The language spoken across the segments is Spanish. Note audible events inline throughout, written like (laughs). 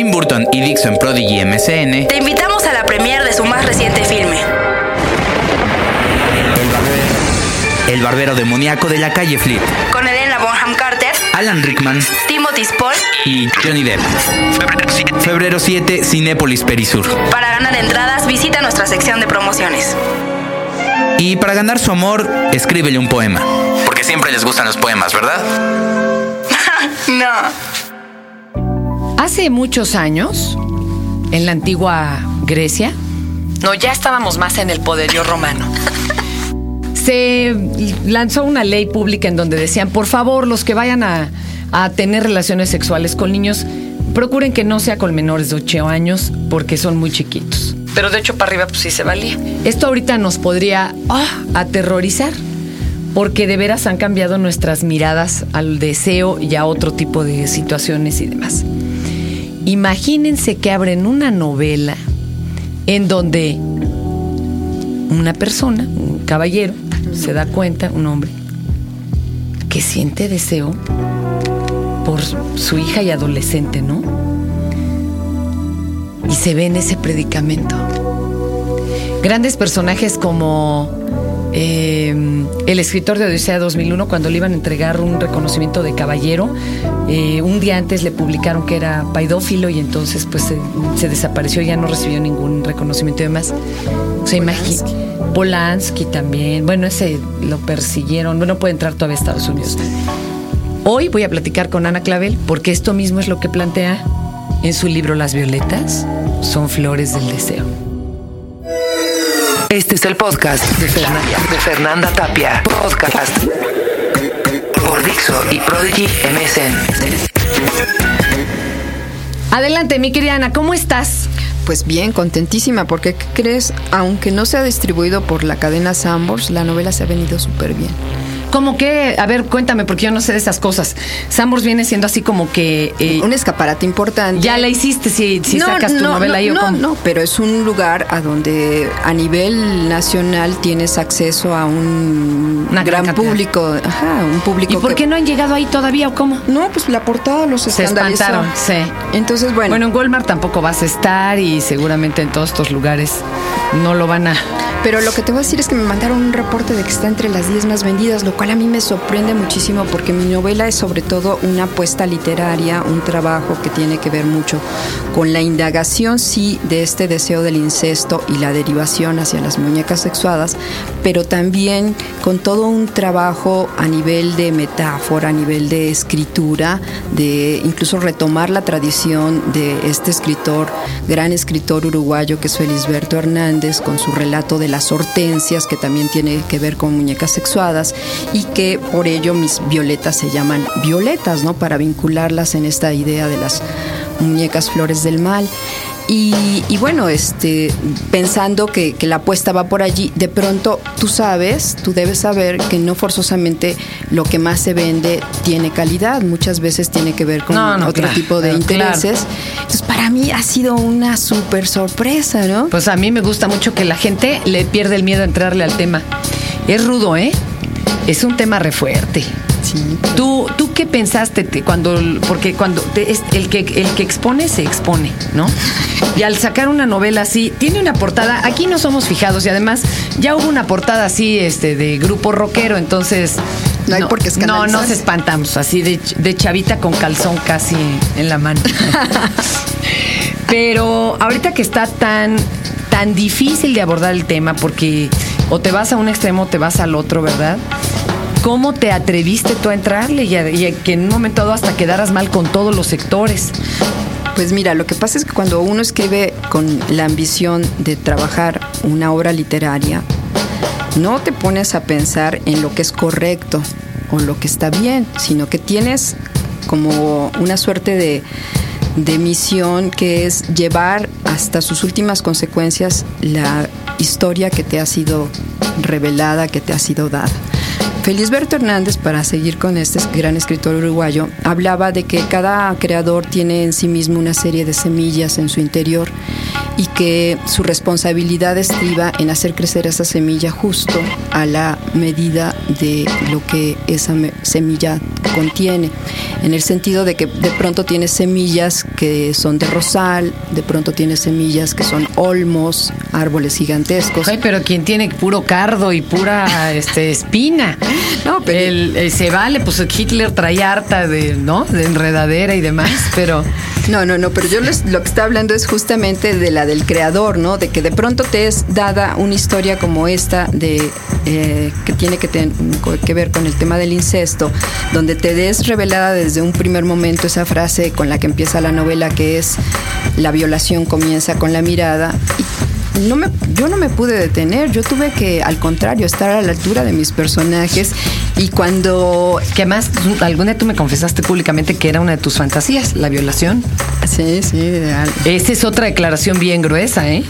Tim Burton y Dixon Prodigy MCN, Te invitamos a la premiere de su más reciente filme. El barbero demoníaco de la calle Fleet, Con Elena Bonham Carter, Alan Rickman Timothy Spall. y Johnny Depp. Febrero 7, Cinépolis Perisur. Para ganar entradas, visita nuestra sección de promociones. Y para ganar su amor, escríbele un poema. Porque siempre les gustan los poemas, ¿verdad? (laughs) No. Hace muchos años, en la antigua Grecia, no, ya estábamos más en el poderío romano. Se lanzó una ley pública en donde decían, por favor, los que vayan a, tener relaciones sexuales con niños, procuren que no sea con menores de 8 años porque son muy chiquitos. Pero de hecho para arriba pues sí se valía. Esto ahorita nos podría ah, aterrorizar porque de veras han cambiado nuestras miradas al deseo y a otro tipo de situaciones y demás. Imagínense que abren una novela en donde una persona, un caballero, se da cuenta, un hombre, que siente deseo por su hija y adolescente, ¿no? Y se ve en ese predicamento. Grandes personajes como eh, el escritor de Odisea 2001, cuando le iban a entregar un reconocimiento de caballero, eh, un día antes le publicaron que era paidófilo y entonces pues se, se desapareció, ya no recibió ningún reconocimiento y demás. O sea, Polanski también. Bueno, ese lo persiguieron. No puede entrar todavía a Estados Unidos. Hoy voy a platicar con Ana Clavel porque esto mismo es lo que plantea en su libro Las violetas son flores del deseo. Este es el podcast de Fernanda, de Fernanda Tapia. Podcast por Dixo y Prodigy MSN. Adelante, mi querida Ana, ¿cómo estás? Pues bien, contentísima, porque ¿qué crees? Aunque no se ha distribuido por la cadena Sambors, la novela se ha venido súper bien. ¿Cómo que? A ver, cuéntame, porque yo no sé de esas cosas. Sambors viene siendo así como que... eh, Un escaparate importante. ya la hiciste si, si sacas tu novela no, ahí o no, no, pero es un lugar a donde a nivel nacional tienes acceso a un Una gran cantidad. público, ajá, un público ¿Y por que- qué no han llegado ahí todavía o cómo? No, pues la portada los Se espantaron, sí. Entonces, bueno, Bueno, en Walmart tampoco vas a estar y seguramente en todos estos lugares no lo van a... Pero lo que te voy a decir es que me mandaron un reporte de que está entre las 10 más vendidas, lo a mí me sorprende muchísimo porque mi novela es sobre todo una apuesta literaria, un trabajo que tiene que ver mucho con la indagación, sí, de este deseo del incesto y la derivación hacia las muñecas sexuadas, pero también con todo un trabajo a nivel de metáfora, a nivel de escritura, de incluso retomar la tradición de este escritor, gran escritor uruguayo que es Felisberto Hernández, con su relato de las hortensias, que también tiene que ver con muñecas sexuadas, y que por ello mis violetas se llaman violetas, ¿no? Para vincularlas en esta idea de las muñecas flores del mal. Y, y bueno, este, pensando que, que la apuesta va por allí, de pronto tú sabes, tú debes saber que no forzosamente lo que más se vende tiene calidad, muchas veces tiene que ver con No, no, otro claro, tipo de claro. intereses. Entonces, para mí ha sido una súper sorpresa, ¿no? Pues a mí me gusta mucho que la gente le pierde el miedo a entrarle al tema. Es rudo, ¿eh? Es un tema re fuerte. Sí. ¿Tú, ¿Tú qué pensaste te- cuando, porque cuando te- es- el, que, el que expone se expone, ¿no? (laughs) Y al sacar una novela así, tiene una portada, aquí no somos fijados y además ya hubo una portada así este, de grupo rockero, entonces... No hay por qué No, escandalizarse. nos espantamos, así de, de chavita con calzón casi en la mano. (laughs) Pero ahorita que está tan, tan difícil de abordar el tema, porque o te vas a un extremo o te vas al otro, ¿verdad? ¿Cómo te atreviste tú a entrarle y, a- que en un momento dado hasta quedaras mal con todos los sectores? Pues mira, lo que pasa es que cuando uno escribe con la ambición de trabajar una obra literaria, no te pones a pensar en lo que es correcto o lo que está bien, sino que tienes como una suerte de, de misión que es llevar hasta sus últimas consecuencias la historia que te ha sido revelada, que te ha sido dada. Felisberto Hernández, para seguir con este gran escritor uruguayo, hablaba de que cada creador tiene en sí mismo una serie de semillas en su interior y que su responsabilidad estriba en hacer crecer esa semilla justo a la medida de lo que esa semilla contiene, en el sentido de que de pronto tiene semillas que son de rosal, de pronto tiene semillas que son olmos, árboles gigantescos. Ay, pero quien tiene puro cardo y pura este, espina. (laughs) No, pero- El- el- se vale, pues Hitler traía harta de, ¿no? De enredadera y demás, (laughs) pero No, no, no, pero yo les- lo que está hablando es justamente de la del creador, ¿no? De que de pronto te es dada una historia como esta de eh, que tiene que, ten- que ver con el tema del incesto, donde te des revelada desde un primer momento esa frase con la que empieza la novela que es la violación comienza con la mirada. Y no me, yo no me pude detener, yo tuve que, al contrario, estar a la altura de mis personajes y cuando que más algún día tú me confesaste públicamente que era una de tus fantasías, la violación. Sí, sí, de al- Esa es otra declaración bien gruesa, ¿eh?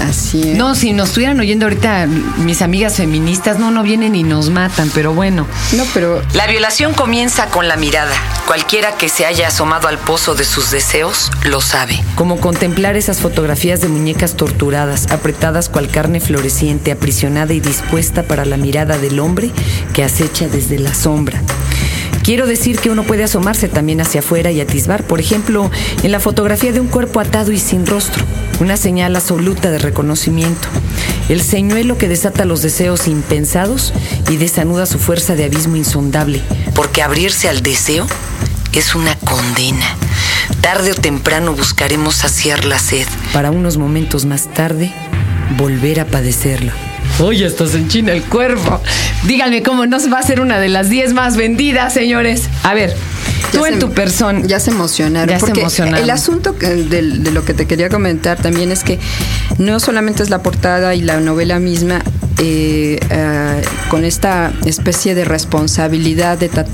Así es. No, si nos estuvieran oyendo ahorita mis amigas feministas, no, no vienen y nos matan, pero bueno. No, pero La violación comienza con la mirada. Cualquiera que se haya asomado al pozo de sus deseos lo sabe. Como contemplar esas fotografías de muñecas torturadas, apretadas cual carne floreciente, aprisionada y dispuesta para la mirada del hombre que acecha desde la sombra. Quiero decir que uno puede asomarse también hacia afuera y atisbar, por ejemplo, en la fotografía de un cuerpo atado y sin rostro, una señal absoluta de reconocimiento. El señuelo que desata los deseos impensados y desanuda su fuerza de abismo insondable. Porque abrirse al deseo es una condena. Tarde o temprano buscaremos saciar la sed. para unos momentos más tarde volver a padecerlo. Oye, esto se enchina el cuerpo. Díganme cómo no va a ser una de las 10 más vendidas, señores. A ver, tú Ya en se- tu persona. Ya se emocionaron. Ya se emocionaron. El asunto de, lo que te quería comentar también es que no solamente es la portada y la novela misma, eh, ah, con esta especie de responsabilidad de tra-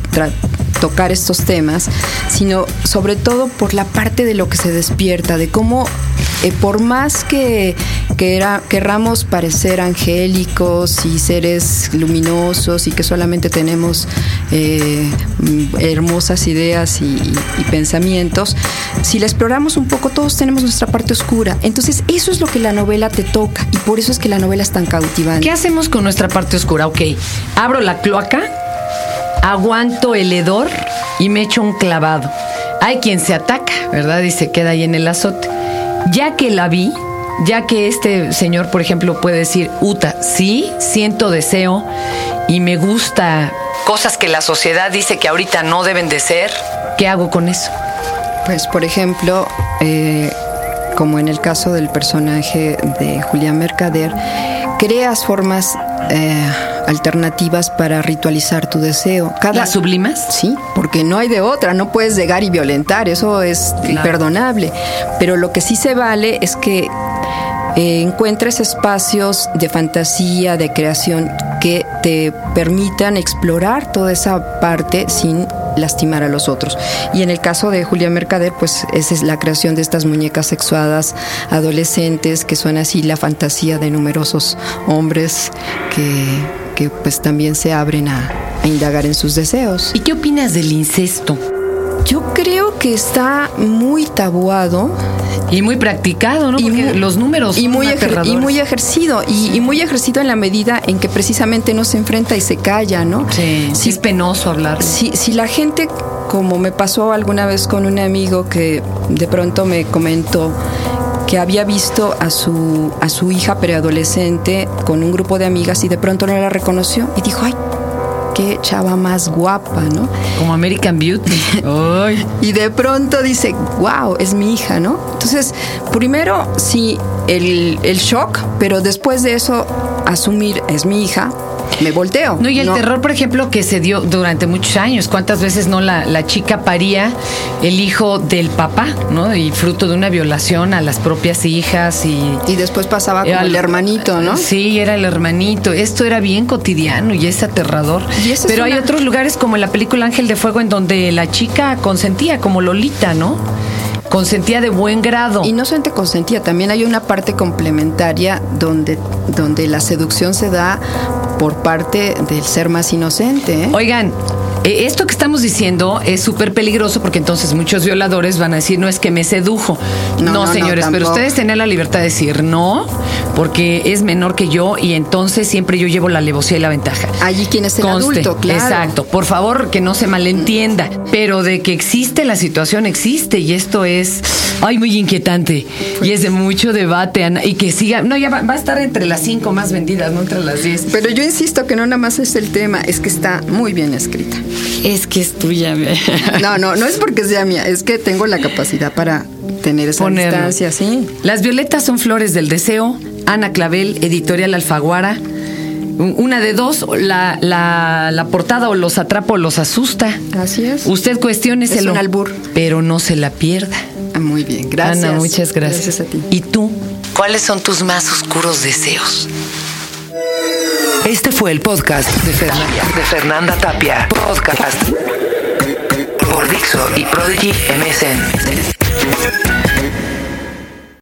tocar estos temas, sino sobre todo por la parte de lo que se despierta, de cómo eh, por más que, que era- parecer angélicos y seres luminosos y que solamente tenemos eh, hermosas ideas y, y- y pensamientos, si la exploramos un poco, todos tenemos nuestra parte oscura. Entonces, eso es lo que la novela te toca y por eso es que la novela es tan cautivante. ¿Qué hacemos con nuestra parte oscura? Ok, abro la cloaca, aguanto el hedor y me echo un clavado. Hay quien se ataca, ¿verdad? Y se queda ahí en el azote. Ya que la vi, ya que este señor, por ejemplo, puede decir, Uta, sí, siento deseo y me gusta Cosas que la sociedad dice que ahorita no deben de ser. ¿qué hago con eso? Pues, por ejemplo, eh, como en el caso del personaje de Julián Mercader, creas formas eh, alternativas para ritualizar tu deseo. Cada, ¿La sublimas? Sí, porque no hay de otra, no puedes llegar y violentar, eso es imperdonable. Pero lo que sí se vale es que eh, encuentres espacios de fantasía, de creación que te permitan explorar toda esa parte sin lastimar a los otros. Y en el caso de Julia Mercader, pues esa es la creación de estas muñecas sexuadas adolescentes que son así la fantasía de numerosos hombres que, que pues también se abren a, a indagar en sus deseos. ¿Y qué opinas del incesto? Yo creo que está muy tabuado Y muy practicado, ¿no? Porque mu- los números y son muy, ejer- y muy ejercido y, y muy ejercido en la medida en que precisamente no se enfrenta y se calla, ¿no? Sí, sí es penoso hablar. Si, si la gente, como me pasó alguna vez con un amigo que de pronto me comentó que había visto a su, a su hija preadolescente con un grupo de amigas y de pronto no la reconoció y dijo, ay, qué chava más guapa, ¿no? Como American Beauty. (laughs) Ay. Y de pronto dice, wow, es mi hija, ¿no? Entonces, primero sí, el, el shock, pero después de eso, asumir, es mi hija, me volteo. No, y el terror, por ejemplo, que se dio durante muchos años. ¿Cuántas veces no la, la chica paría el hijo del papá, ¿no? Y fruto de una violación a las propias hijas y. Y después pasaba como Era el hermanito, ¿no? Sí, era el hermanito. Esto era bien cotidiano y es aterrador. Y esa es Pero hay una- otros lugares como en la película Ángel de Fuego en donde la chica consentía, como Lolita, ¿no? Consentía de buen grado. Y no solamente consentía, también hay una parte complementaria donde, donde la seducción se da por parte del ser más inocente. ¿eh? Oigan, eh, esto que estamos diciendo es súper peligroso porque entonces muchos violadores van a decir, no es que me sedujo. No, No, no, no, señores, pero ustedes tienen la libertad de decir no, porque es menor que yo y entonces siempre yo llevo la alevosía y la ventaja. Allí quien es el Conste, adulto, claro. Exacto. Por favor, que no se malentienda. Pero de que existe la situación, existe. Y esto es, ay, muy inquietante. Y es de mucho debate. Ana, Y que siga. No, ya va, va a estar entre las cinco más vendidas, no entre las diez. Pero yo insisto que no nada más es el tema, es que está muy bien escrita. Es que es tuya. No, no, no es porque sea mía, es que tengo la capacidad para tener esa Ponerlo. distancia, sí. Las violetas son flores del deseo. Ana Clavel, editorial Alfaguara. Una de dos, la, la, la portada o los atrapa o los asusta. Así es. Usted cuestióneselo. Es un albur. Pero no se la pierda. Ah, muy bien, gracias. Ana, muchas gracias. Gracias a ti. ¿Y tú? ¿Cuáles son tus más oscuros deseos? Este fue el podcast de Fernanda, de Fernanda Tapia. Podcast por Dixo y Prodigy MSN.